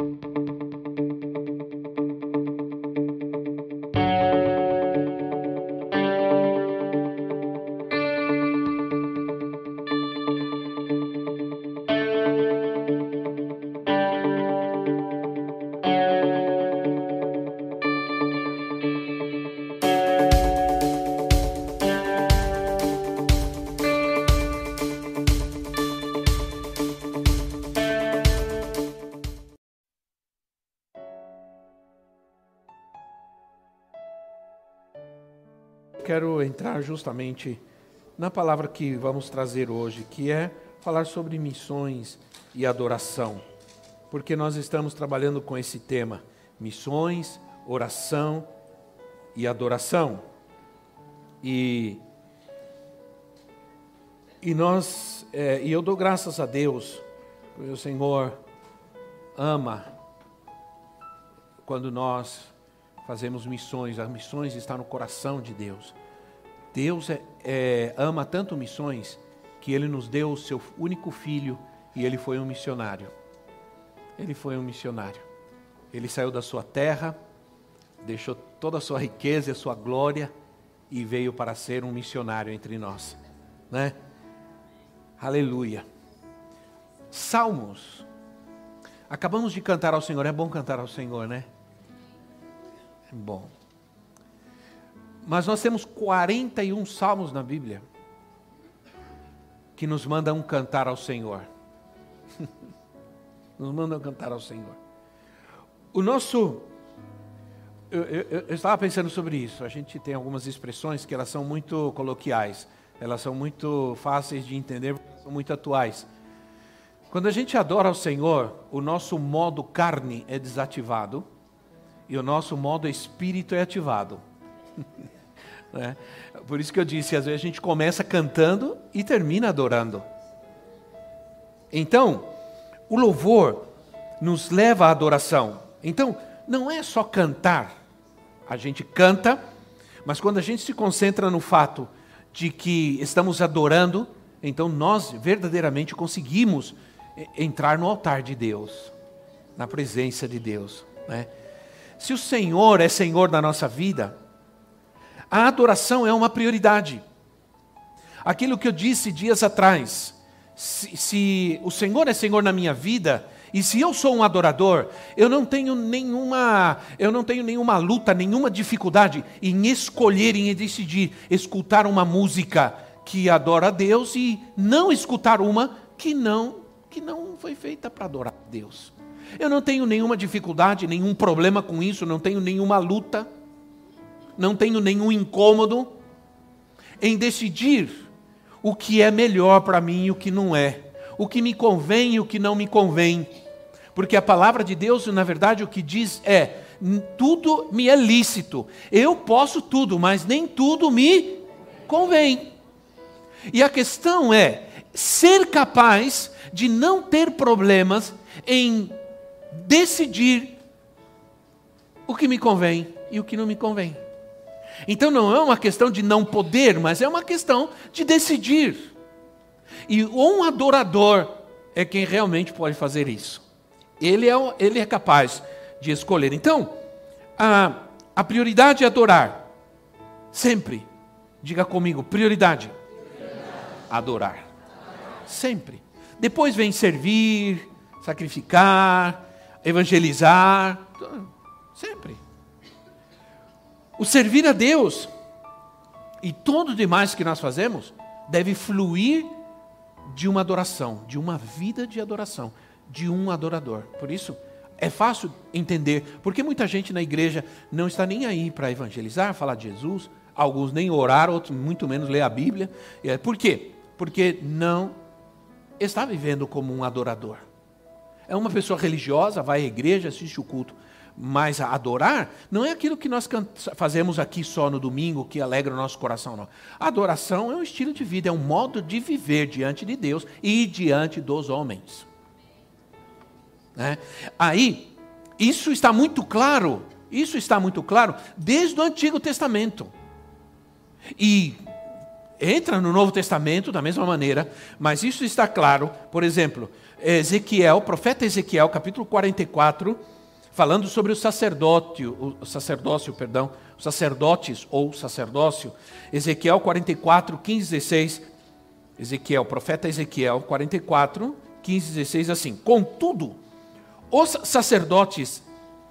quero entrar justamente na palavra que vamos trazer hoje, que é falar sobre missões e adoração. Porque nós estamos trabalhando com esse tema: missões, oração e adoração. E, e nós, é, e eu dou graças a Deus, porque o Senhor ama quando nós fazemos missões, as missões estão no coração de Deus. Deus é, é, ama tanto missões que Ele nos deu o seu único filho e Ele foi um missionário. Ele foi um missionário. Ele saiu da sua terra, deixou toda a sua riqueza e a sua glória e veio para ser um missionário entre nós, né? Aleluia. Salmos. Acabamos de cantar ao Senhor. É bom cantar ao Senhor, né? É bom. Mas nós temos 41 salmos na Bíblia que nos mandam cantar ao Senhor. nos mandam cantar ao Senhor. O nosso. Eu, eu, eu, estava pensando sobre isso. A gente tem algumas expressões que elas são muito coloquiais, elas são muito fáceis de entender, são muito atuais. Quando a gente adora ao Senhor, o nosso modo carne é desativado e o nosso modo espírito é ativado. né? Por isso que eu disse, às vezes a gente começa cantando e termina adorando. Então, o louvor nos leva à adoração. Então, não é só cantar. A gente canta, mas quando a gente se concentra no fato de que estamos adorando, então nós verdadeiramente conseguimos entrar no altar de Deus, na presença de Deus. Né? Se o Senhor é Senhor da nossa vida, a adoração é uma prioridade. Aquilo que eu disse dias atrás, se, se, o Senhor é Senhor na minha vida, e se eu sou um adorador, eu não tenho nenhuma, eu não tenho nenhuma luta, nenhuma dificuldade em escolher, em decidir escutar uma música que adora a Deus e não escutar uma que não, que não foi feita para adorar a Deus. Eu não tenho nenhuma dificuldade, nenhum problema com isso, não tenho nenhuma luta não tenho nenhum incômodo em decidir o que é melhor para mim e o que não é, o que me convém e o que não me convém. Porque a palavra de Deus, na verdade, o que diz é: tudo me é lícito, eu posso tudo, mas nem tudo me convém. E a questão é ser capaz de não ter problemas em decidir o que me convém e o que não me convém. Então não é uma questão de não poder, mas é uma questão de decidir. E um adorador é quem realmente pode fazer isso. Ele é, ele é capaz de escolher. Então, a, a prioridade é adorar. Sempre. Diga comigo, prioridade. Adorar. Sempre. Depois vem servir, sacrificar, evangelizar. Sempre. O servir a Deus e todo o demais que nós fazemos deve fluir de uma adoração, de uma vida de adoração, de um adorador. Por isso, é fácil entender, porque muita gente na igreja não está nem aí para evangelizar, falar de Jesus, alguns nem orar, outros muito menos ler a Bíblia. É, por quê? Porque não está vivendo como um adorador. É uma pessoa religiosa, vai à igreja, assiste o culto, mas adorar não é aquilo que nós fazemos aqui só no domingo, que alegra o nosso coração, não. Adoração é um estilo de vida, é um modo de viver diante de Deus e diante dos homens. Né? Aí, isso está muito claro, isso está muito claro desde o Antigo Testamento. E entra no Novo Testamento da mesma maneira, mas isso está claro, por exemplo, Ezequiel, profeta Ezequiel, capítulo 44, falando sobre o sacerdócio, o sacerdócio, perdão, sacerdotes ou sacerdócio, Ezequiel 44, 15, 16, Ezequiel, profeta Ezequiel 44, 15, 16, assim: Contudo, os sacerdotes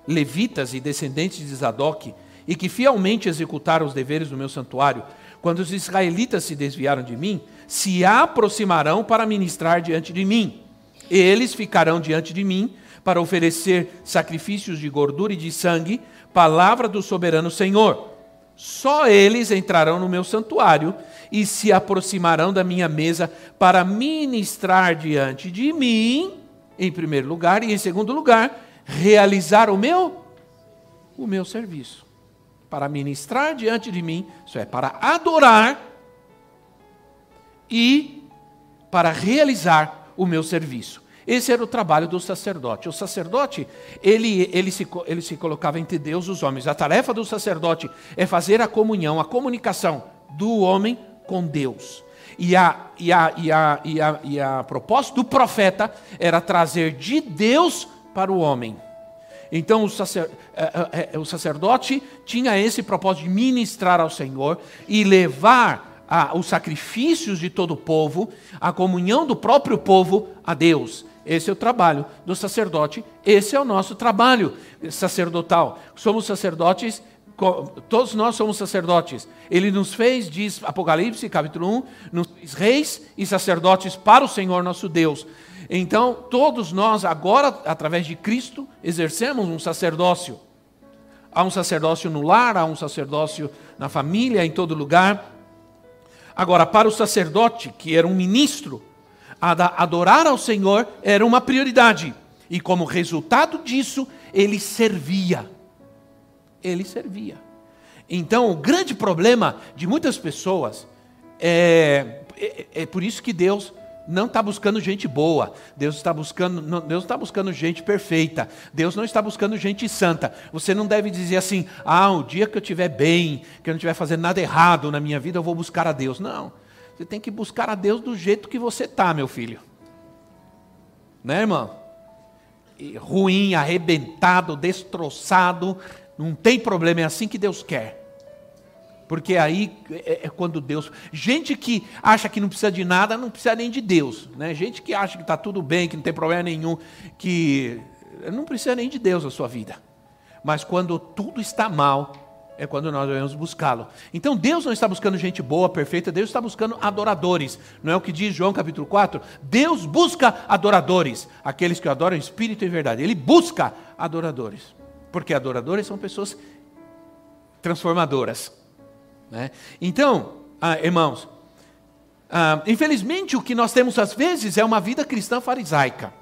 levitas e descendentes de Zadok, e que fielmente executaram os deveres do meu santuário, quando os israelitas se desviaram de mim, se aproximarão para ministrar diante de mim. Eles ficarão diante de mim para oferecer sacrifícios de gordura e de sangue, palavra do soberano Senhor. Só eles entrarão no meu santuário e se aproximarão da minha mesa para ministrar diante de mim, em primeiro lugar, e em segundo lugar, realizar o meu o meu serviço. Para ministrar diante de mim, isso é, para adorar e para realizar o meu serviço. Esse era o trabalho do sacerdote. O sacerdote, ele, ele, se, ele se colocava entre Deus e os homens. A tarefa do sacerdote é fazer a comunhão, a comunicação do homem com Deus. E a, e a, e a, e a, e a propósito do profeta era trazer de Deus para o homem. Então o, sacer, é, é, é, o sacerdote tinha esse propósito de ministrar ao Senhor e levar os sacrifícios de todo o povo, a comunhão do próprio povo a Deus. Esse é o trabalho do sacerdote, esse é o nosso trabalho sacerdotal. Somos sacerdotes, todos nós somos sacerdotes. Ele nos fez, diz Apocalipse capítulo 1, nos fez reis e sacerdotes para o Senhor nosso Deus. Então, todos nós, agora, através de Cristo, exercemos um sacerdócio. Há um sacerdócio no lar, há um sacerdócio na família, em todo lugar. Agora, para o sacerdote, que era um ministro, adorar ao Senhor era uma prioridade. E como resultado disso, ele servia. Ele servia. Então, o grande problema de muitas pessoas é, é, é por isso que Deus não está buscando gente boa. Deus está buscando, não, Deus está buscando gente perfeita. Deus não está buscando gente santa. Você não deve dizer assim: ah, o dia que eu estiver bem, que eu não estiver fazendo nada errado na minha vida, eu vou buscar a Deus. Não. Você tem que buscar a Deus do jeito que você está, meu filho. Né, irmão? E ruim, arrebentado, destroçado, não tem problema, é assim que Deus quer. Porque aí é, é, quando Deus. Gente que acha que não precisa de nada, não precisa nem de Deus. Né? Gente que acha que está tudo bem, que não tem problema nenhum, que não precisa nem de Deus na sua vida. Mas quando tudo está mal, é quando nós devemos buscá-lo. Então Deus não está buscando gente boa, perfeita, Deus está buscando adoradores. Não é o que diz João capítulo 4? Deus busca adoradores, aqueles que adoram espírito e verdade. Ele busca adoradores. Porque adoradores são pessoas transformadoras. Né? Então, ah, irmãos, ah, infelizmente o que nós temos às vezes é uma vida cristã farisaica.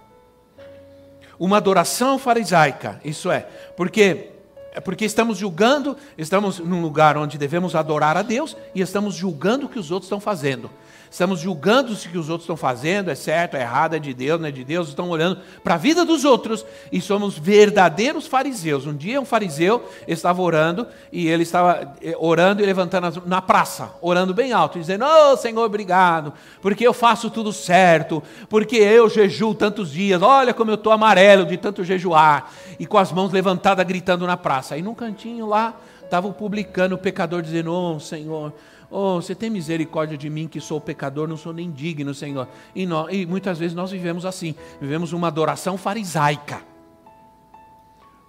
Uma adoração farisaica, isso é, porque é porque estamos julgando, estamos num lugar onde devemos adorar a Deus e estamos julgando o que os outros estão fazendo. Estamos julgando se que os outros estão fazendo é certo, é errado, é de Deus, não é de Deus. Estão olhando para a vida dos outros e somos verdadeiros fariseus. Um dia um fariseu estava orando e ele estava eh, orando e levantando na praça, orando bem alto, dizendo: Oh Senhor, obrigado, porque eu faço tudo certo, porque eu jejuo tantos dias. Olha como eu estou amarelo de tanto jejuar e com as mãos levantadas gritando na praça. E num cantinho lá estava o publicano, o pecador, dizendo: Oh Senhor Oh, você tem misericórdia de mim que sou pecador, não sou nem digno, Senhor. E, nós, e muitas vezes nós vivemos assim, vivemos uma adoração farisaica.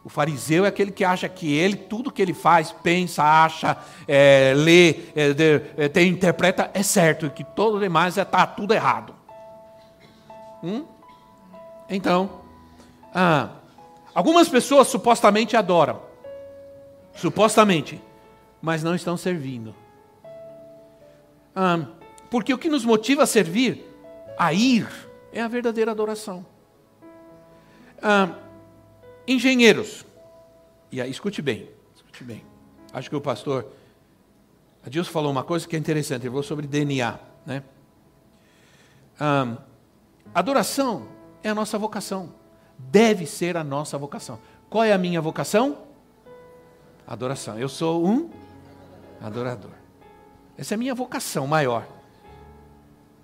O fariseu é aquele que acha que ele, tudo que ele faz, pensa, acha, é, lê, é, de, é, tem, interpreta, é certo, e que todo demais está é, tudo errado. Hum? Então, ah, algumas pessoas supostamente adoram, supostamente, mas não estão servindo. Ah, porque o que nos motiva a servir, a ir, é a verdadeira adoração. Ah, engenheiros, e aí escute bem, escute bem. Acho que o pastor Adilson falou uma coisa que é interessante, ele falou sobre DNA. Né? Ah, adoração é a nossa vocação, deve ser a nossa vocação. Qual é a minha vocação? Adoração. Eu sou um adorador. Essa é a minha vocação maior.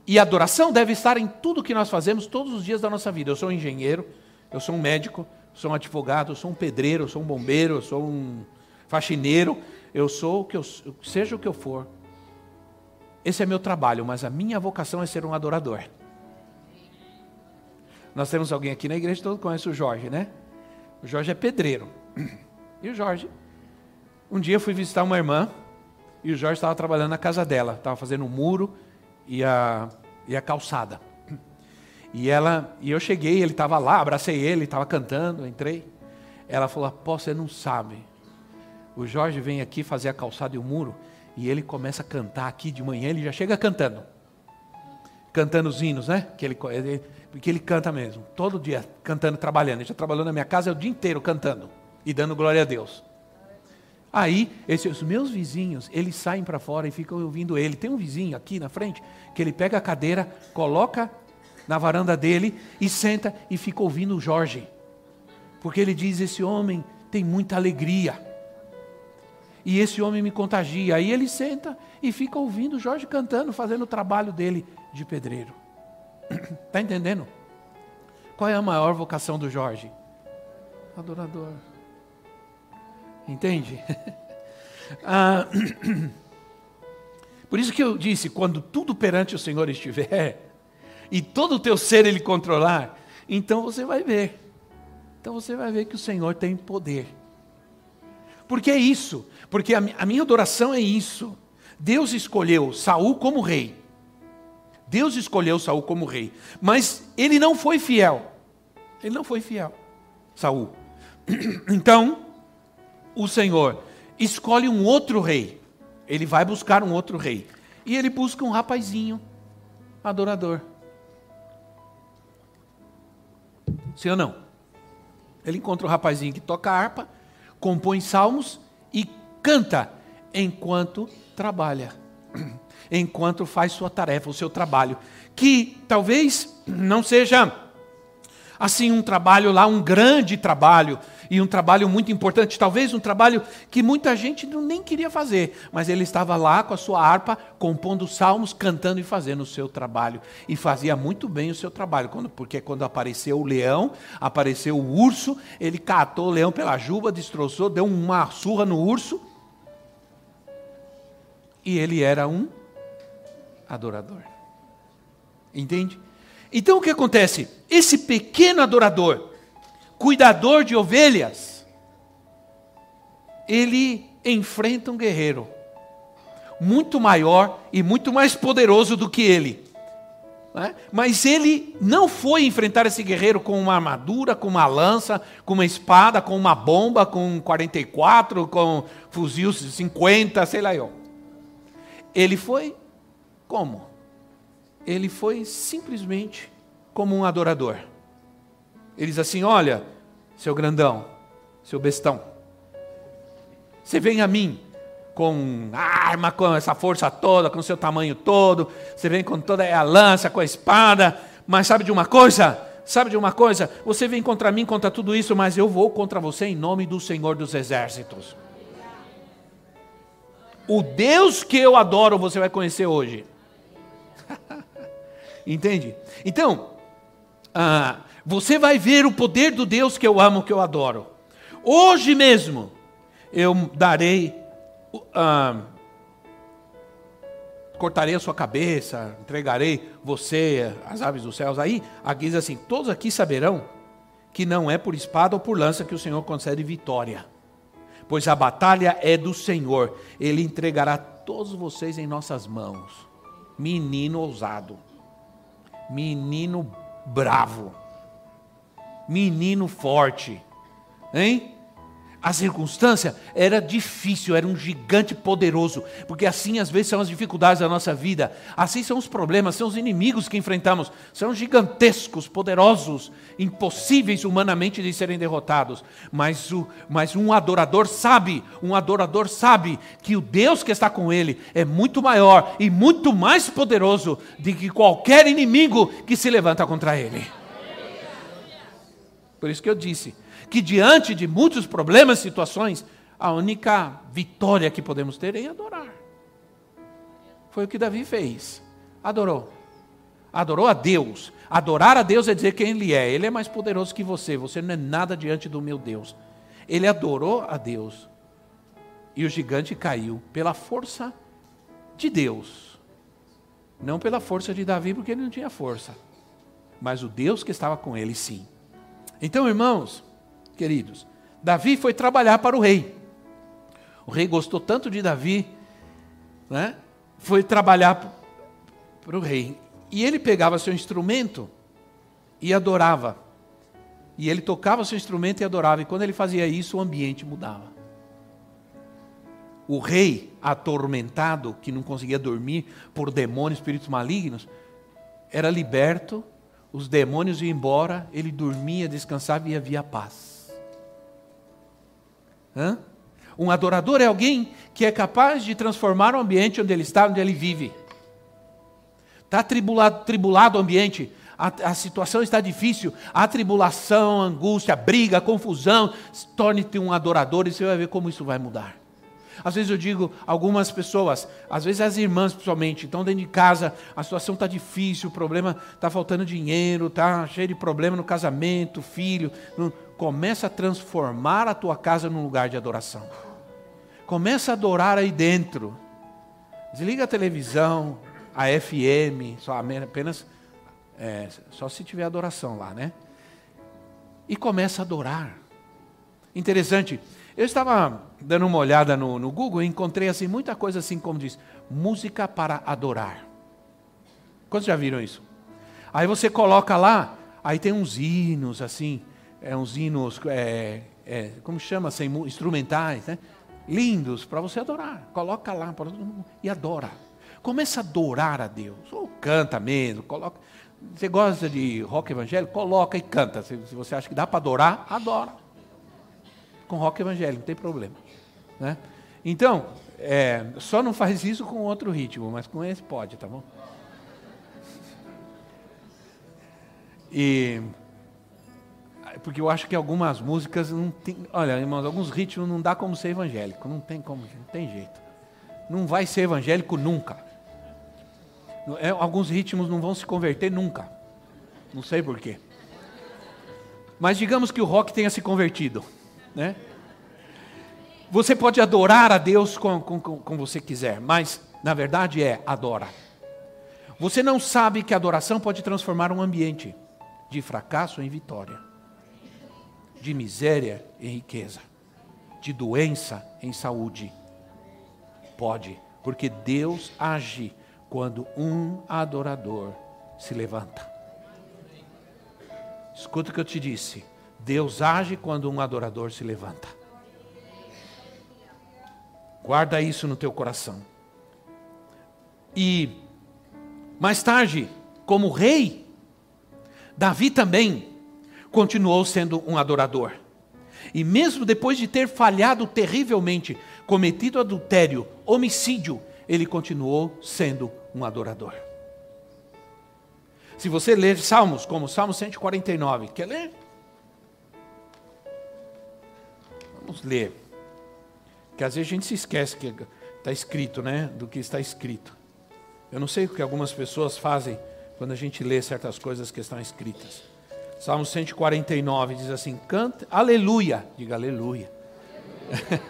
E a adoração deve estar em tudo que nós fazemos todos os dias da nossa vida. Eu sou um engenheiro, eu sou um médico, sou um advogado, eu sou um pedreiro, eu sou um bombeiro, eu sou um faxineiro, eu sou o que eu seja o que eu for. Esse é meu trabalho, mas a minha vocação é ser um adorador. Nós temos alguém aqui na igreja, todo conhece o Jorge, né? O Jorge é pedreiro. E o Jorge? Um dia eu fui visitar uma irmã e o Jorge estava trabalhando na casa dela, estava fazendo um muro e a, e a calçada. E ela, e eu cheguei, ele estava lá, abracei ele, estava cantando, entrei. Ela falou: Pô, você não sabe. O Jorge vem aqui fazer a calçada e o muro e ele começa a cantar aqui de manhã, ele já chega cantando. Cantando os hinos, né? Que ele, ele, que ele canta mesmo, todo dia cantando, trabalhando. Ele já trabalhou na minha casa o dia inteiro cantando e dando glória a Deus. Aí, esses meus vizinhos, eles saem para fora e ficam ouvindo ele. Tem um vizinho aqui na frente que ele pega a cadeira, coloca na varanda dele e senta e fica ouvindo o Jorge. Porque ele diz: Esse homem tem muita alegria. E esse homem me contagia. Aí ele senta e fica ouvindo o Jorge cantando, fazendo o trabalho dele de pedreiro. Está entendendo? Qual é a maior vocação do Jorge? Adorador. Entende? ah, por isso que eu disse: quando tudo perante o Senhor estiver, e todo o teu ser Ele controlar, então você vai ver. Então você vai ver que o Senhor tem poder. Porque é isso. Porque a, a minha adoração é isso. Deus escolheu Saul como rei. Deus escolheu Saul como rei, mas ele não foi fiel. Ele não foi fiel, Saul. Então, o Senhor escolhe um outro rei. Ele vai buscar um outro rei. E ele busca um rapazinho adorador. Sim ou não? Ele encontra um rapazinho que toca harpa, compõe salmos e canta enquanto trabalha, enquanto faz sua tarefa, o seu trabalho, que talvez não seja assim um trabalho lá, um grande trabalho, e um trabalho muito importante, talvez um trabalho que muita gente não, nem queria fazer, mas ele estava lá com a sua harpa, compondo salmos, cantando e fazendo o seu trabalho. E fazia muito bem o seu trabalho, quando, porque quando apareceu o leão, apareceu o urso, ele catou o leão pela juba, destroçou, deu uma surra no urso, e ele era um adorador. Entende? Então o que acontece? Esse pequeno adorador, cuidador de ovelhas, ele enfrenta um guerreiro muito maior e muito mais poderoso do que ele. Né? Mas ele não foi enfrentar esse guerreiro com uma armadura, com uma lança, com uma espada, com uma bomba, com 44, com fuzil 50, sei lá eu. Ele foi como? Ele foi simplesmente como um adorador. Ele diz assim: Olha, seu grandão, seu bestão, você vem a mim com arma, com essa força toda, com seu tamanho todo, você vem com toda a lança, com a espada, mas sabe de uma coisa? Sabe de uma coisa? Você vem contra mim, contra tudo isso, mas eu vou contra você em nome do Senhor dos Exércitos. O Deus que eu adoro, você vai conhecer hoje. Entende? Então, ah, você vai ver o poder do Deus que eu amo, que eu adoro. Hoje mesmo, eu darei, ah, cortarei a sua cabeça, entregarei você às aves dos céus. Aí, aqui diz assim: todos aqui saberão que não é por espada ou por lança que o Senhor concede vitória, pois a batalha é do Senhor, Ele entregará todos vocês em nossas mãos. Menino ousado, menino bravo, menino forte, hein? A circunstância era difícil, era um gigante poderoso, porque assim às vezes são as dificuldades da nossa vida, assim são os problemas, são os inimigos que enfrentamos, são gigantescos, poderosos, impossíveis humanamente de serem derrotados. Mas, o, mas um adorador sabe, um adorador sabe que o Deus que está com ele é muito maior e muito mais poderoso do que qualquer inimigo que se levanta contra ele. Por isso que eu disse que diante de muitos problemas, situações, a única vitória que podemos ter é adorar. Foi o que Davi fez. Adorou. Adorou a Deus. Adorar a Deus é dizer quem Ele é. Ele é mais poderoso que você. Você não é nada diante do meu Deus. Ele adorou a Deus. E o gigante caiu pela força de Deus. Não pela força de Davi, porque ele não tinha força. Mas o Deus que estava com ele, sim. Então, irmãos, queridos, Davi foi trabalhar para o rei. O rei gostou tanto de Davi, né? foi trabalhar para o rei. E ele pegava seu instrumento e adorava. E ele tocava seu instrumento e adorava. E quando ele fazia isso, o ambiente mudava. O rei atormentado, que não conseguia dormir por demônios, espíritos malignos, era liberto, os demônios iam embora, ele dormia, descansava e havia paz. Hã? Um adorador é alguém que é capaz de transformar o ambiente onde ele está, onde ele vive. Está tribulado, tribulado o ambiente, a, a, situação está difícil, a tribulação, a angústia, a briga, a confusão. Torne-te um adorador e você vai ver como isso vai mudar. Às vezes eu digo, algumas pessoas, às vezes as irmãs principalmente, estão dentro de casa, a situação está difícil, o problema está faltando dinheiro, está cheio de problema no casamento, filho. Começa a transformar a tua casa num lugar de adoração. Começa a adorar aí dentro. Desliga a televisão, a FM, só apenas é, só se tiver adoração lá, né? E começa a adorar. Interessante. Eu estava dando uma olhada no, no Google e encontrei assim muita coisa assim como diz música para adorar. Quantos já viram isso? Aí você coloca lá, aí tem uns hinos assim, é, uns hinos, é, é, como chama, assim, instrumentais, né? lindos para você adorar. Coloca lá e adora. Começa a adorar a Deus. Ou canta mesmo, coloca. Você gosta de rock evangélico? Coloca e canta. Se, se você acha que dá para adorar, adora. Com rock evangélico, não tem problema. Né? Então, é, só não faz isso com outro ritmo, mas com esse pode, tá bom? E porque eu acho que algumas músicas não tem, olha, irmãos, alguns ritmos não dá como ser evangélico, não tem como, não tem jeito. Não vai ser evangélico nunca. É, alguns ritmos não vão se converter nunca. Não sei porquê. Mas digamos que o rock tenha se convertido. Né? Você pode adorar a Deus como, como, como você quiser, mas na verdade é adora. Você não sabe que a adoração pode transformar um ambiente de fracasso em vitória, de miséria em riqueza, de doença em saúde. Pode, porque Deus age quando um adorador se levanta. Escuta o que eu te disse. Deus age quando um adorador se levanta. Guarda isso no teu coração. E mais tarde, como rei, Davi também continuou sendo um adorador. E mesmo depois de ter falhado terrivelmente, cometido adultério, homicídio, ele continuou sendo um adorador. Se você ler Salmos, como Salmo 149, quer ler? Vamos ler. Que às vezes a gente se esquece que está escrito, né? Do que está escrito. Eu não sei o que algumas pessoas fazem quando a gente lê certas coisas que estão escritas. Salmo 149 diz assim: canta, aleluia, diga aleluia.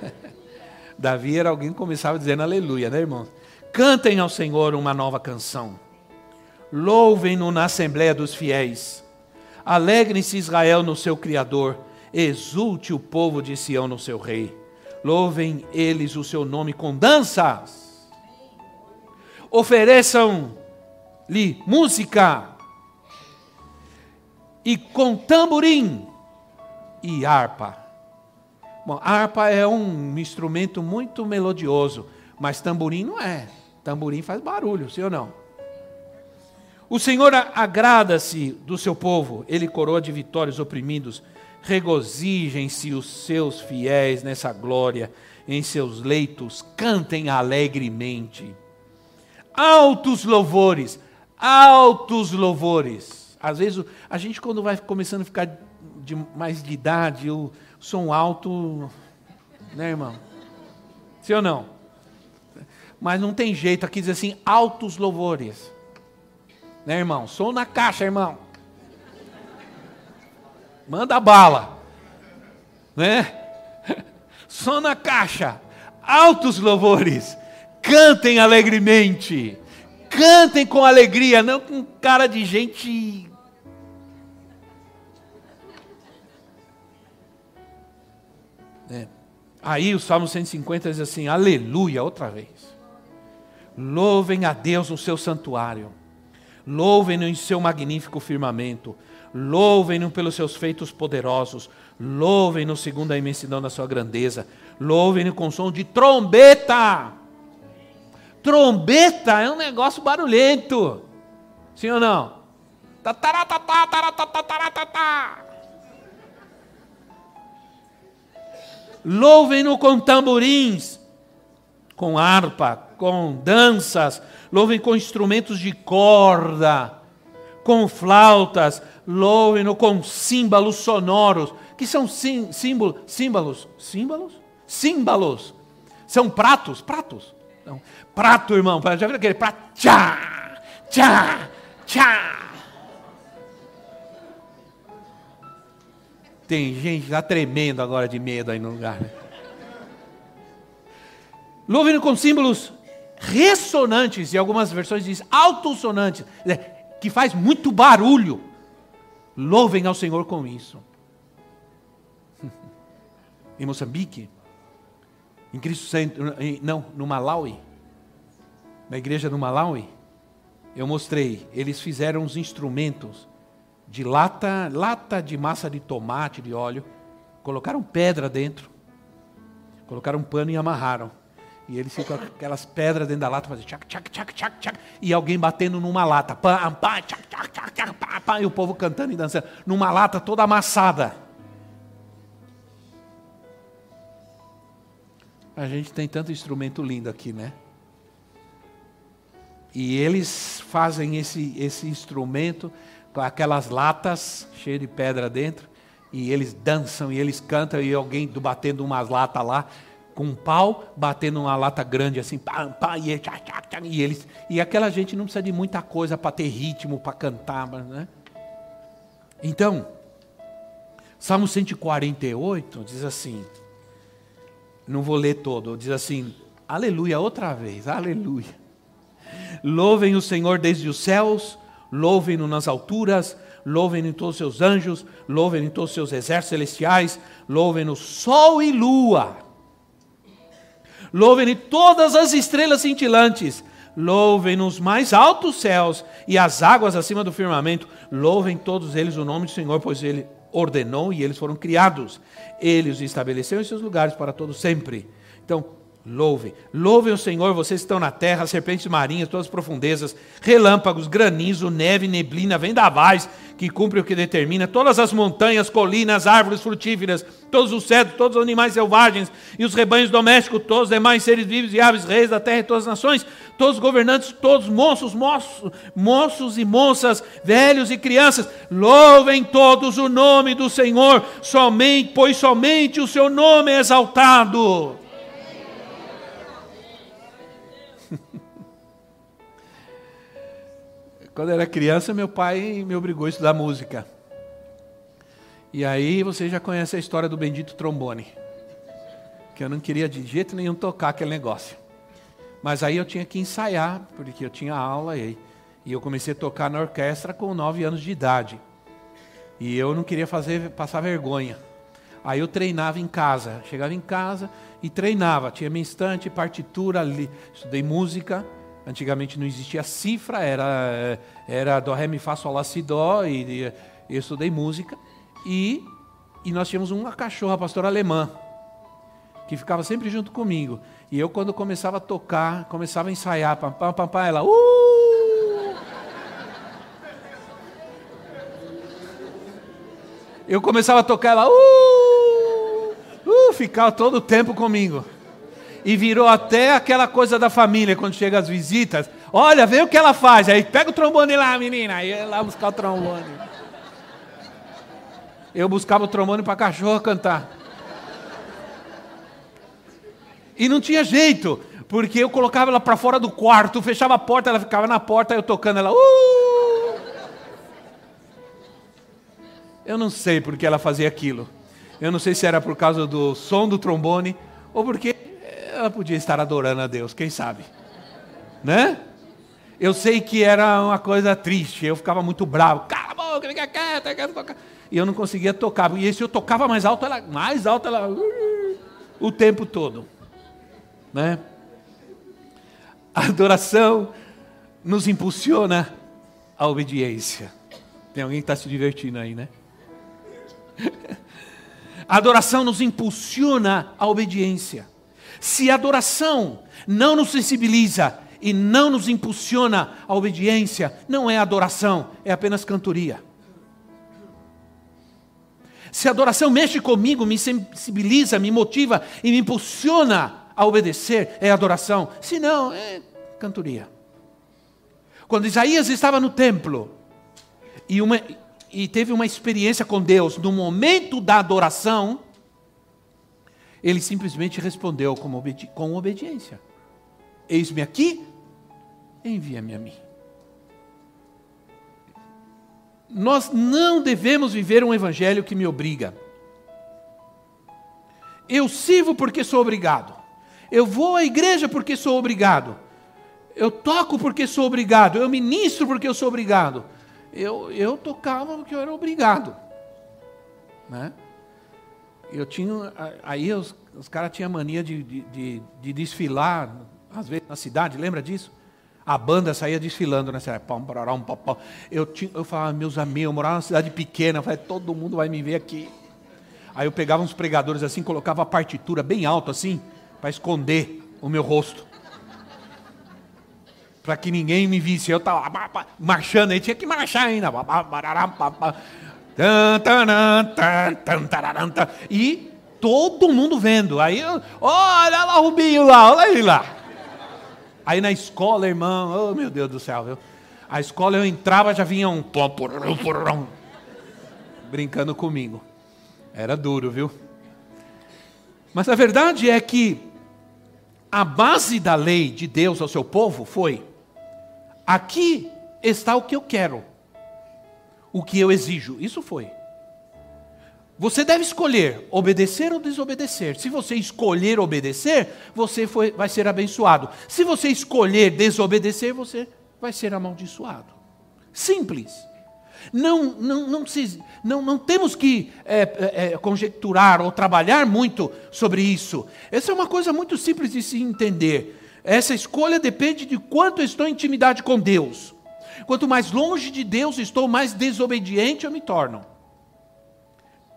Davi era alguém que começava dizendo aleluia, né, irmão? Cantem ao Senhor uma nova canção. Louvem-no na Assembleia dos Fiéis. Alegrem-se Israel no seu Criador. Exulte o povo de Sião no seu Rei. Louvem eles o seu nome com danças. Ofereçam-lhe música. E com tamborim e harpa. Bom, harpa é um instrumento muito melodioso, mas tamborim não é. Tamborim faz barulho, sim ou não? O Senhor agrada-se do seu povo, ele coroa de vitórias oprimidos. Regozijem-se os seus fiéis nessa glória, em seus leitos, cantem alegremente. Altos louvores, altos louvores. Às vezes a gente, quando vai começando a ficar de mais de idade, o som alto, né, irmão? Sim ou não? mas não tem jeito. Aqui diz assim: altos louvores. Né, irmão? Som na caixa, irmão. Manda bala. Né? Som na caixa. Altos louvores. Cantem alegremente. Cantem com alegria, não com cara de gente Aí o Salmo 150 diz assim: Aleluia, outra vez. Louvem a Deus no seu santuário, louvem-no em seu magnífico firmamento, louvem-no pelos seus feitos poderosos, louvem-no segundo a imensidão da sua grandeza, louvem-no com som de trombeta. Trombeta é um negócio barulhento, sim ou não? Tataratata, taratata, Louvem-no com tamborins, com harpa, com danças, louvem com instrumentos de corda, com flautas, louvem-no com símbolos sonoros, que são sim, símbolo, símbolos, símbolos? Símbolos. São pratos, pratos. Não. Prato, irmão, já viu aquele prato? Tchá, tchá, tchá. Tem gente já tremendo agora de medo aí no lugar. Né? Com símbolos ressonantes, e algumas versões diz altosonantes, né, que faz muito barulho. Louvem ao Senhor com isso. em Moçambique, em Cristo Centro, não, no Malawi, na igreja do Malawi, eu mostrei, eles fizeram uns instrumentos de lata, lata de massa de tomate, de óleo, colocaram pedra dentro, colocaram um pano e amarraram. E eles ficam com aquelas pedras dentro da lata, fazendo tchac, tchac, tchac, tchac, tchac, e alguém batendo numa lata, pá, pá, tchac, tchac, tchac, tchac, pá, pá, e o povo cantando e dançando, numa lata toda amassada. A gente tem tanto instrumento lindo aqui, né? E eles fazem esse, esse instrumento com aquelas latas cheias de pedra dentro, e eles dançam e eles cantam, e alguém batendo umas latas lá, com um pau, batendo uma lata grande assim, pá, pá, e, tchá, tchá, tchá, e eles. E aquela gente não precisa de muita coisa para ter ritmo, para cantar, né? Então, Salmo 148 diz assim, não vou ler todo, diz assim, aleluia, outra vez, aleluia. Louvem o Senhor desde os céus, louvem-no nas alturas, louvem-no em todos os seus anjos, louvem-no em todos os seus exércitos celestiais, louvem-no sol e lua, louvem-no todas as estrelas cintilantes, louvem nos mais altos céus e as águas acima do firmamento, louvem todos eles o nome do Senhor, pois ele ordenou e eles foram criados. Ele os estabeleceu em seus lugares para todo sempre. Então, Louve, louve o Senhor, vocês estão na terra, serpentes marinhas, todas as profundezas, relâmpagos, granizo, neve, neblina, vendavais, que cumpre o que determina, todas as montanhas, colinas, árvores frutíferas, todos os cedros, todos os animais selvagens e os rebanhos domésticos, todos os demais seres vivos e aves, reis da terra e todas as nações, todos os governantes, todos moços, moços, moços e moças, velhos e crianças, louvem todos o nome do Senhor, somente, pois somente o seu nome é exaltado. Quando eu era criança, meu pai me obrigou a estudar música. E aí você já conhece a história do bendito trombone. Que eu não queria de jeito nenhum tocar aquele negócio. Mas aí eu tinha que ensaiar, porque eu tinha aula e, e eu comecei a tocar na orquestra com nove anos de idade. E eu não queria fazer passar vergonha. Aí eu treinava em casa. Chegava em casa e treinava. Tinha minha estante, partitura, li, estudei música Antigamente não existia cifra, era, era Dó, Ré, Mi, Fá, Sol, Lá, Si, Dó, e, e eu estudei música. E, e nós tínhamos uma cachorra, pastora alemã, que ficava sempre junto comigo. E eu, quando começava a tocar, começava a ensaiar, pam, pam, pam, pam ela, uh! Eu começava a tocar, ela, uh! Uh! Ficava todo o tempo comigo e virou até aquela coisa da família quando chega as visitas. Olha, vê o que ela faz. Aí pega o trombone lá, menina. Aí ia lá buscar o trombone. Eu buscava o trombone para a cachorra cantar. E não tinha jeito, Porque eu colocava ela para fora do quarto, fechava a porta, ela ficava na porta, eu tocando ela. Uh! Eu não sei porque ela fazia aquilo. Eu não sei se era por causa do som do trombone ou porque ela podia estar adorando a Deus, quem sabe? Né? Eu sei que era uma coisa triste, eu ficava muito bravo. Cala a boca, fica quieta, E eu não conseguia tocar. E se eu tocava mais alto, ela mais alto ela o tempo todo. Né? A adoração nos impulsiona a obediência. Tem alguém que está se divertindo aí, né? A adoração nos impulsiona a obediência. Se a adoração não nos sensibiliza e não nos impulsiona a obediência, não é adoração, é apenas cantoria. Se a adoração mexe comigo, me sensibiliza, me motiva e me impulsiona a obedecer, é adoração. Se não, é cantoria. Quando Isaías estava no templo e, uma, e teve uma experiência com Deus, no momento da adoração, ele simplesmente respondeu com, obedi com obediência: Eis-me aqui, envia-me a mim. Nós não devemos viver um evangelho que me obriga. Eu sirvo porque sou obrigado. Eu vou à igreja porque sou obrigado. Eu toco porque sou obrigado. Eu ministro porque eu sou obrigado. Eu, eu tocava porque eu era obrigado. Né? Eu tinha. Aí os, os caras tinham mania de, de, de, desfilar, às vezes na cidade, lembra disso? A banda saía desfilando nessa época. Eu, tinha, eu falava, meus amigos, eu morava numa cidade pequena, eu falei, todo mundo vai me ver aqui. Aí eu pegava uns pregadores assim, colocava a partitura bem alto assim, para esconder o meu rosto. Para que ninguém me visse. Eu estava marchando, aí tinha que marchar ainda. E todo mundo vendo. Aí, olha lá o Rubinho lá, olha ele lá. Aí na escola, irmão, oh meu Deus do céu, viu? A escola eu entrava, já vinha um brincando comigo. Era duro, viu? Mas a verdade é que a base da lei de Deus ao seu povo foi: aqui está o que eu quero o que eu exijo. Isso foi. Você deve escolher obedecer ou desobedecer. Se você escolher obedecer, você foi, vai ser abençoado. Se você escolher desobedecer, você vai ser amaldiçoado. Simples. Não, não, não, se, não, não temos que é, é, é, conjecturar ou trabalhar muito sobre isso. Essa é uma coisa muito simples de se entender. Essa escolha depende de quanto estou em intimidade com Deus. Quanto mais longe de Deus estou, mais desobediente eu me torno.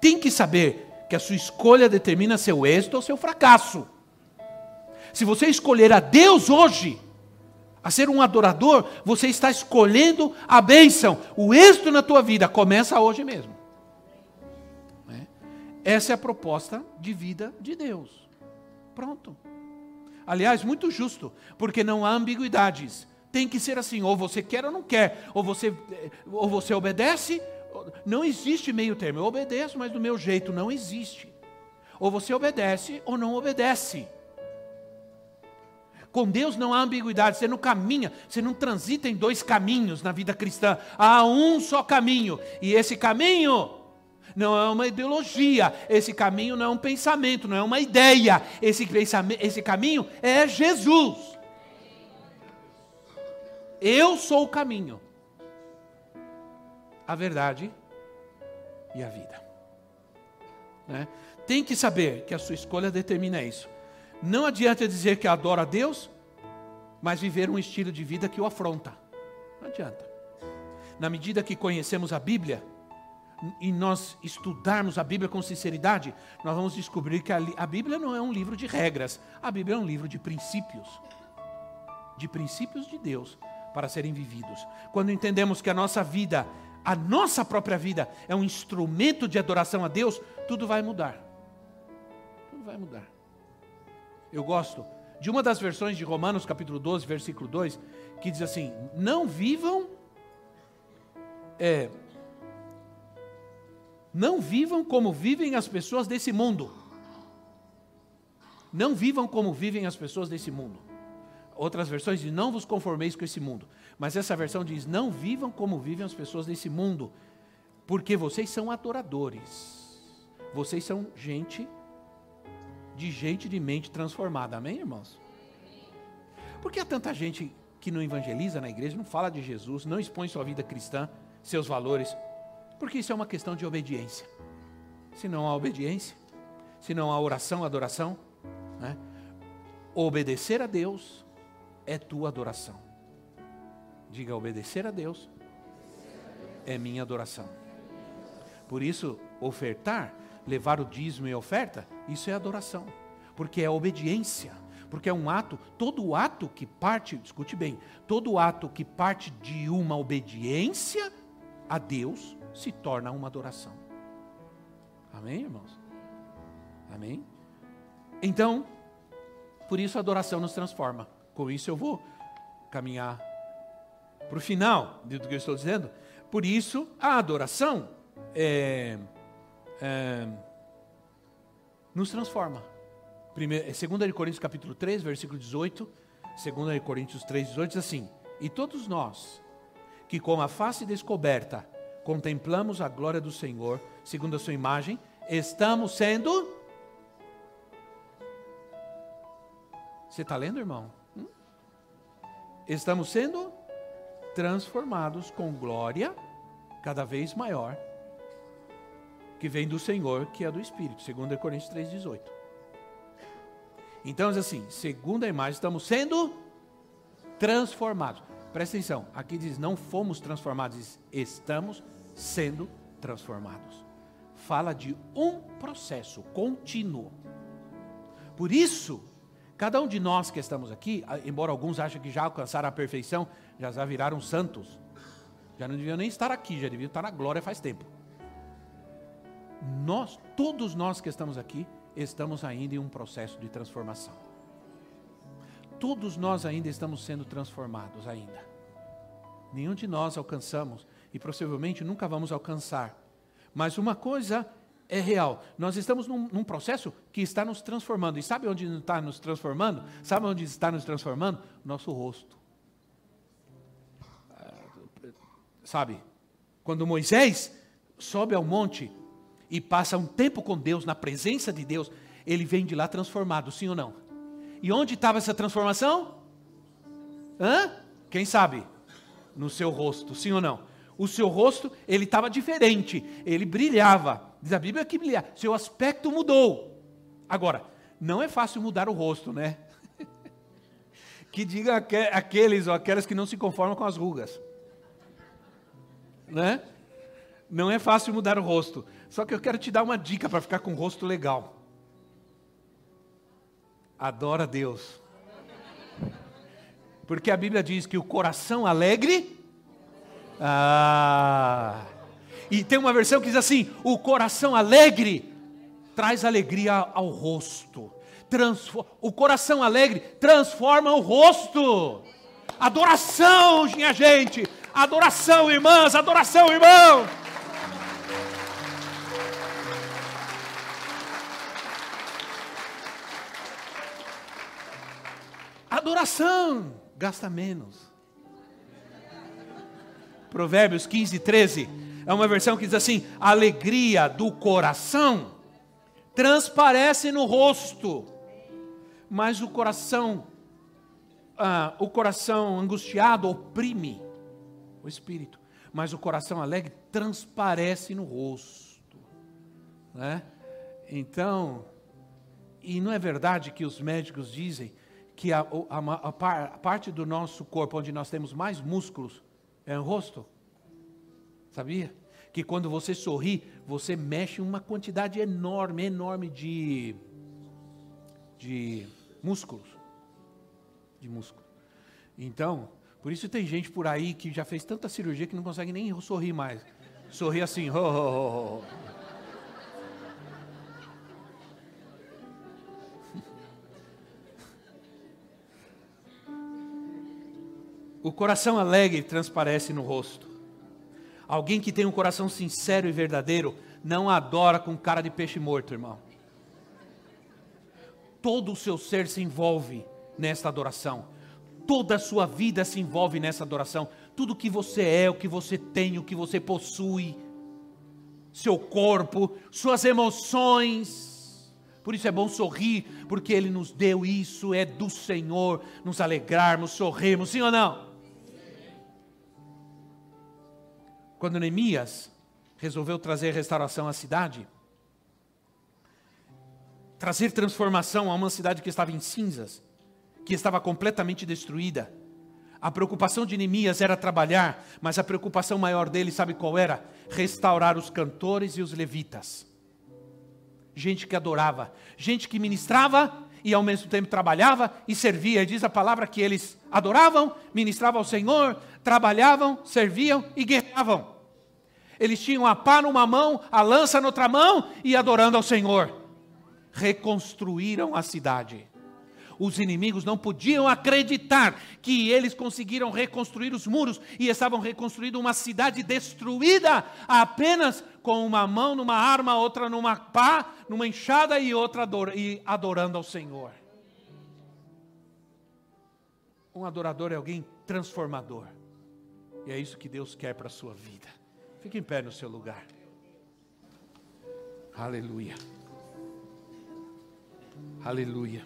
Tem que saber que a sua escolha determina seu êxito ou seu fracasso. Se você escolher a Deus hoje, a ser um adorador, você está escolhendo a bênção. O êxito na tua vida começa hoje mesmo. Né? Essa é a proposta de vida de Deus. Pronto. Aliás, muito justo, porque não há ambiguidades tem que ser assim, ou você quer ou não quer, ou você, ou você obedece, não existe meio termo. Eu obedeço, mas do meu jeito não existe. Ou você obedece ou não obedece. Com Deus não há ambiguidade, você não caminha, você não transita em dois caminhos na vida cristã, há um só caminho, e esse caminho não é uma ideologia, esse caminho não é um pensamento, não é uma ideia, esse, esse caminho é Jesus. Eu sou o caminho, a verdade e a vida. Né? Tem que saber que a sua escolha determina isso. Não adianta dizer que adora a Deus, mas viver um estilo de vida que o afronta. Não adianta. Na medida que conhecemos a Bíblia e nós estudarmos a Bíblia com sinceridade, nós vamos descobrir que a Bíblia não é um livro de regras, a Bíblia é um livro de princípios. De princípios de Deus para serem vividos. Quando entendemos que a nossa vida, a nossa própria vida, é um instrumento de adoração a Deus, tudo vai mudar. Tudo vai mudar. Eu gosto de uma das versões de Romanos, capítulo 12, versículo 2, que diz assim: Não vivam. É, não vivam como vivem as pessoas desse mundo. Não vivam como vivem as pessoas desse mundo. Outras versões dizem, não vos conformeis com esse mundo. Mas essa versão diz, não vivam como vivem as pessoas desse mundo, porque vocês são adoradores. Vocês são gente de gente de mente transformada. Amém, irmãos? Por que há tanta gente que não evangeliza na igreja, não fala de Jesus, não expõe sua vida cristã, seus valores? Porque isso é uma questão de obediência. Se não há obediência, se não há oração, adoração, né? obedecer a Deus é tua adoração. Diga, obedecer a Deus é minha adoração. Por isso, ofertar, levar o dízimo e oferta, isso é adoração, porque é obediência, porque é um ato, todo ato que parte, escute bem, todo ato que parte de uma obediência a Deus se torna uma adoração. Amém, irmãos? Amém? Então, por isso a adoração nos transforma. Com isso eu vou caminhar para o final do que eu estou dizendo. Por isso a adoração é, é, nos transforma. 2 Coríntios capítulo 3, versículo 18. 2 Coríntios 3, 18 diz assim: E todos nós, que com a face descoberta contemplamos a glória do Senhor, segundo a sua imagem, estamos sendo Você está lendo, irmão? Estamos sendo transformados com glória cada vez maior, que vem do Senhor, que é do Espírito, segundo Coríntios 3,18. Então, assim, segundo a imagem, estamos sendo transformados. Presta atenção, aqui diz: não fomos transformados, diz, estamos sendo transformados. Fala de um processo contínuo. Por isso, Cada um de nós que estamos aqui, embora alguns achem que já alcançaram a perfeição, já, viraram santos, já não deviam nem estar aqui, já deviam estar na glória faz tempo. Nós, todos nós que estamos aqui, estamos ainda em um processo de transformação. Todos nós ainda estamos sendo transformados ainda. Nenhum de nós alcançamos e possivelmente nunca vamos alcançar. Mas uma coisa é real. Nós estamos num, num, processo que está nos transformando. E sabe onde está nos transformando? Sabe onde está nos transformando? Nosso rosto. Sabe? Quando Moisés sobe ao monte e passa um tempo com Deus, na presença de Deus, ele vem de lá transformado, sim ou não? E onde estava essa transformação? Hã? Quem sabe? No seu rosto, sim ou não? O seu rosto, ele estava diferente, ele brilhava. Diz a Bíblia que. Seu aspecto mudou. Agora, não é fácil mudar o rosto, né? que diga aqueles ou aquelas que não se conformam com as rugas. Né? Não é fácil mudar o rosto. Só que eu quero te dar uma dica para ficar com o rosto legal. Adora Deus. Porque a Bíblia diz que o coração alegre. Ah e tem uma versão que diz assim: o coração alegre traz alegria ao rosto. o coração alegre transforma o rosto. Adoração, minha gente. Adoração, irmãs. Adoração, irmão. Adoração gasta menos. Provérbios 15, 13 é uma versão que diz assim: a alegria do coração transparece no rosto, mas o coração, ah, o coração angustiado oprime o espírito, mas o coração alegre transparece no rosto, né? Então, e não é verdade que os médicos dizem que a, a, a, a parte do nosso corpo onde nós temos mais músculos é o rosto? Sabia? Que quando você sorri, você mexe uma quantidade enorme, enorme de, de músculos. De músculo. Então, por isso tem gente por aí que já fez tanta cirurgia que não consegue nem sorrir mais. Sorrir assim, ho, ho, ho. O coração alegre transparece no rosto. Alguém que tem um coração sincero e verdadeiro não adora com cara de peixe morto, irmão. Todo o seu ser se envolve nesta adoração. Toda a sua vida se envolve nessa adoração. Tudo que você é, o que você tem, o que você possui, seu corpo, suas emoções. Por isso é bom sorrir, porque Ele nos deu isso, é do Senhor, nos alegrarmos, sorrirmos, sim ou não? Quando Neemias resolveu trazer restauração à cidade, trazer transformação a uma cidade que estava em cinzas, que estava completamente destruída. A preocupação de Neemias era trabalhar, mas a preocupação maior dele, sabe qual era? Restaurar os cantores e os levitas. Gente que adorava, gente que ministrava e ao mesmo tempo trabalhava e servia. E diz a palavra que eles adoravam, ministravam ao Senhor, trabalhavam, serviam e guerreavam. Eles tinham a pá numa mão, a lança noutra mão e adorando ao Senhor. Reconstruíram a cidade. Os inimigos não podiam acreditar que eles conseguiram reconstruir os muros e estavam reconstruindo uma cidade destruída apenas com uma mão numa arma, outra numa pá, numa enxada e outra adorando ao Senhor. Um adorador é alguém transformador. E é isso que Deus quer para a sua vida. Fique em pé no seu lugar. Aleluia. Aleluia.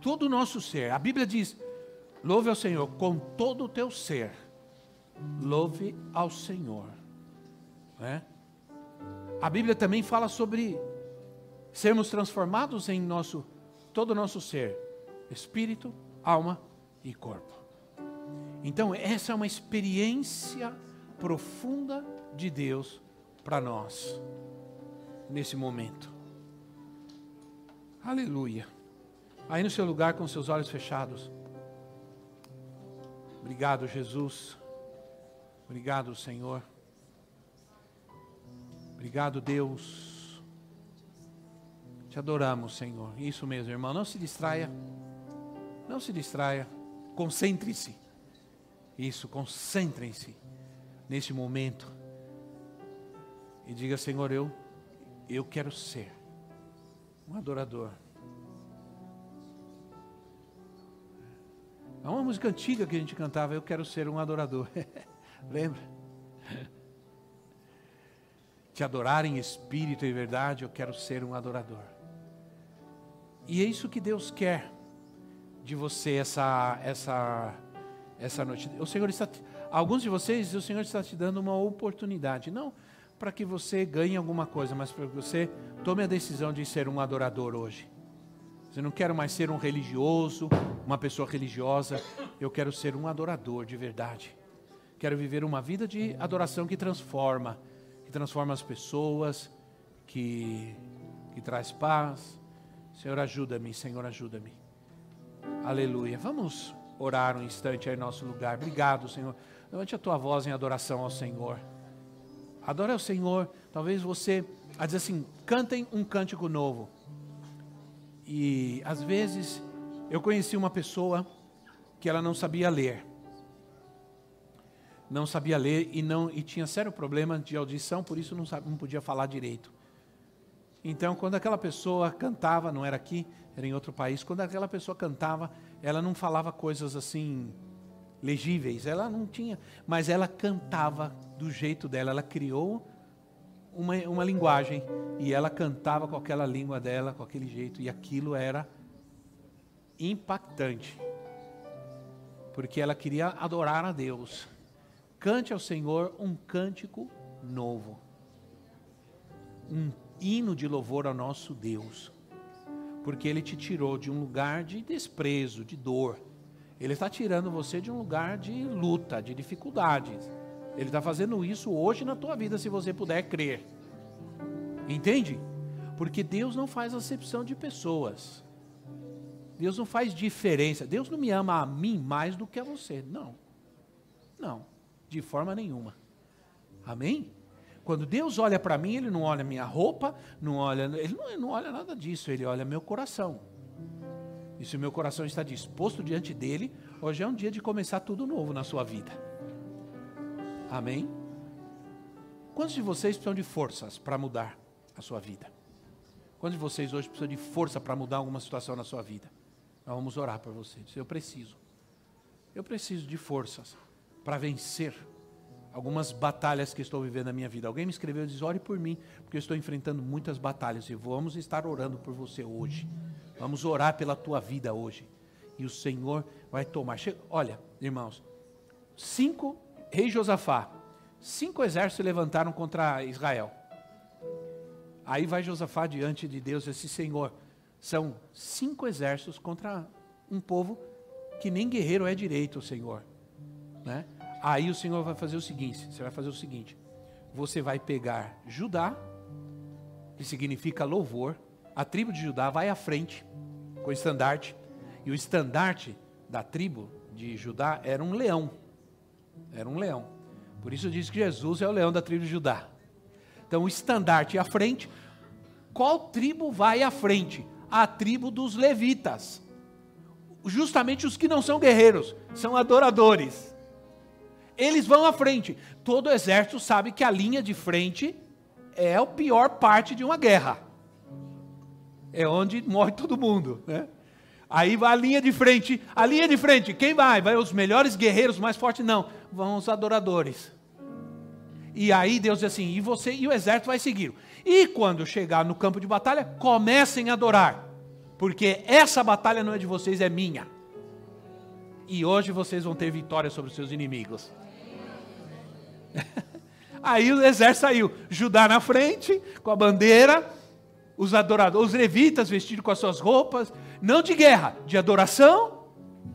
Todo o nosso ser, a Bíblia diz: louve ao Senhor com todo o teu ser. Louve ao Senhor. É? A Bíblia também fala sobre sermos transformados em nosso todo o nosso ser, espírito, alma e corpo. Então, essa é uma experiência profunda de Deus para nós, nesse momento. Aleluia. Aí no seu lugar, com seus olhos fechados. Obrigado, Jesus. Obrigado, Senhor. Obrigado, Deus. Te adoramos, Senhor. Isso mesmo, irmão. Não se distraia. Não se distraia. Concentre-se. Isso, concentrem-se neste momento. E diga, Senhor, eu eu quero ser um adorador. Há uma música antiga que a gente cantava, eu quero ser um adorador. Lembra? Te adorar em espírito e verdade, eu quero ser um adorador. E é isso que Deus quer de você essa, essa, essa noite. O Senhor está, alguns de vocês, o Senhor está te dando uma oportunidade, não para que você ganhe alguma coisa, mas para que você tome a decisão de ser um adorador hoje. Eu não quero mais ser um religioso, uma pessoa religiosa, eu quero ser um adorador de verdade. Quero viver uma vida de adoração que transforma, que transforma as pessoas, que, que traz paz. Senhor, ajuda-me, Senhor, ajuda-me. Aleluia. Vamos orar um instante aí no nosso lugar. Obrigado, Senhor. Levante a tua voz em adoração ao Senhor. Adore ao Senhor. Talvez você, a dizer assim, cantem um cântico novo. E às vezes eu conheci uma pessoa que ela não sabia ler. Não sabia ler e não e tinha sério problema de audição, por isso não, não podia falar direito. Então, quando aquela pessoa cantava, não era aqui, era em outro país, quando aquela pessoa cantava, ela não falava coisas assim legíveis, ela não tinha, mas ela cantava do jeito dela, ela criou uma, uma linguagem e ela cantava com aquela língua dela, com aquele jeito, e aquilo era impactante, porque ela queria adorar a Deus. Cante ao Senhor um cântico novo, um hino de louvor ao nosso Deus, porque Ele te tirou de um lugar de desprezo, de dor. Ele está tirando você de um lugar de luta, de dificuldades. Ele está fazendo isso hoje na tua vida, se você puder crer. Entende? Porque Deus não faz acepção de pessoas. Deus não faz diferença. Deus não me ama a mim mais do que a você. Não. Não. De forma nenhuma. Amém? Quando Deus olha para mim, Ele não olha minha roupa, não olha, Ele não, não olha nada disso, Ele olha meu coração. E se o meu coração está disposto diante dele, hoje é um dia de começar tudo novo na sua vida. Amém? Quantos de vocês precisam de forças para mudar a sua vida? Quantos de vocês hoje precisam de força para mudar alguma situação na sua vida? Nós vamos orar por vocês. Eu preciso. Eu preciso de forças para vencer algumas batalhas que estou vivendo na minha vida. Alguém me escreveu e disse: ore por mim, porque eu estou enfrentando muitas batalhas e vamos estar orando por você hoje. Vamos orar pela tua vida hoje. E o Senhor vai tomar. Olha, irmãos, cinco, rei Josafá, cinco exércitos levantaram contra Israel. Aí vai Josafá diante de Deus e disse: Senhor, são cinco exércitos contra um povo que nem guerreiro é direito, Senhor. Né? Aí o Senhor vai fazer o seguinte: você vai fazer o seguinte, você vai pegar Judá, que significa louvor, a tribo de Judá vai à frente com o estandarte, e o estandarte da tribo de Judá era um leão. Era um leão. Por isso diz que Jesus é o leão da tribo de Judá. Então o estandarte à frente. Qual tribo vai à frente? A tribo dos levitas. Justamente os que não são guerreiros, são adoradores eles vão à frente. Todo exército sabe que a linha de frente é a pior parte de uma guerra. É onde morre todo mundo, né? Aí vai a linha de frente, a linha de frente, quem vai? Vai os melhores guerreiros mais fortes? Não, vão os adoradores. E aí Deus diz assim: e você e o exército vai seguir. E quando chegar no campo de batalha, comecem a adorar, porque essa batalha não é de vocês, é minha. E hoje vocês vão ter vitória sobre os seus inimigos. Aí o exército saiu, Judá na frente, com a bandeira, os adoradores, os levitas vestidos com as suas roupas, não de guerra, de adoração,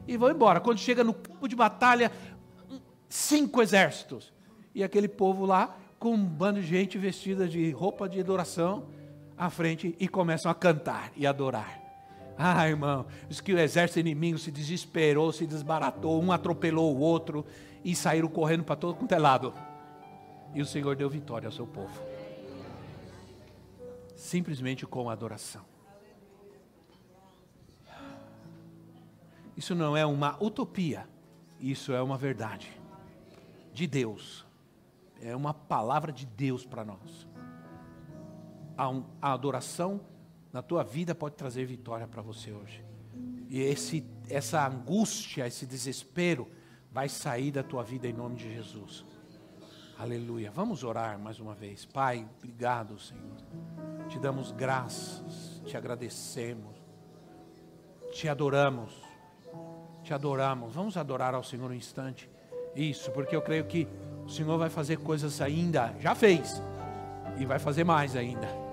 e vão embora. Quando chega no campo de batalha, cinco exércitos. E aquele povo lá, com um bando de gente vestida de roupa de adoração, à frente, e começam a cantar e adorar. Ah, irmão, diz que o exército inimigo se desesperou, se desbaratou, um atropelou o outro, e saíram correndo para todo quanto é lado. E o Senhor deu vitória ao seu povo. Simplesmente com adoração. Isso não é uma utopia, isso é uma verdade de Deus. É uma palavra de Deus para nós. A, a, adoração na tua vida pode trazer vitória para você hoje. E esse, essa angústia, esse desespero, vai sair da tua vida em nome de Jesus. Aleluia. Vamos orar mais uma vez. Pai, obrigado, Senhor. Te damos graças, te agradecemos, te adoramos, te adoramos. Vamos adorar ao Senhor um instante. Isso, porque eu creio que o Senhor vai fazer coisas ainda, já fez, e vai fazer mais ainda.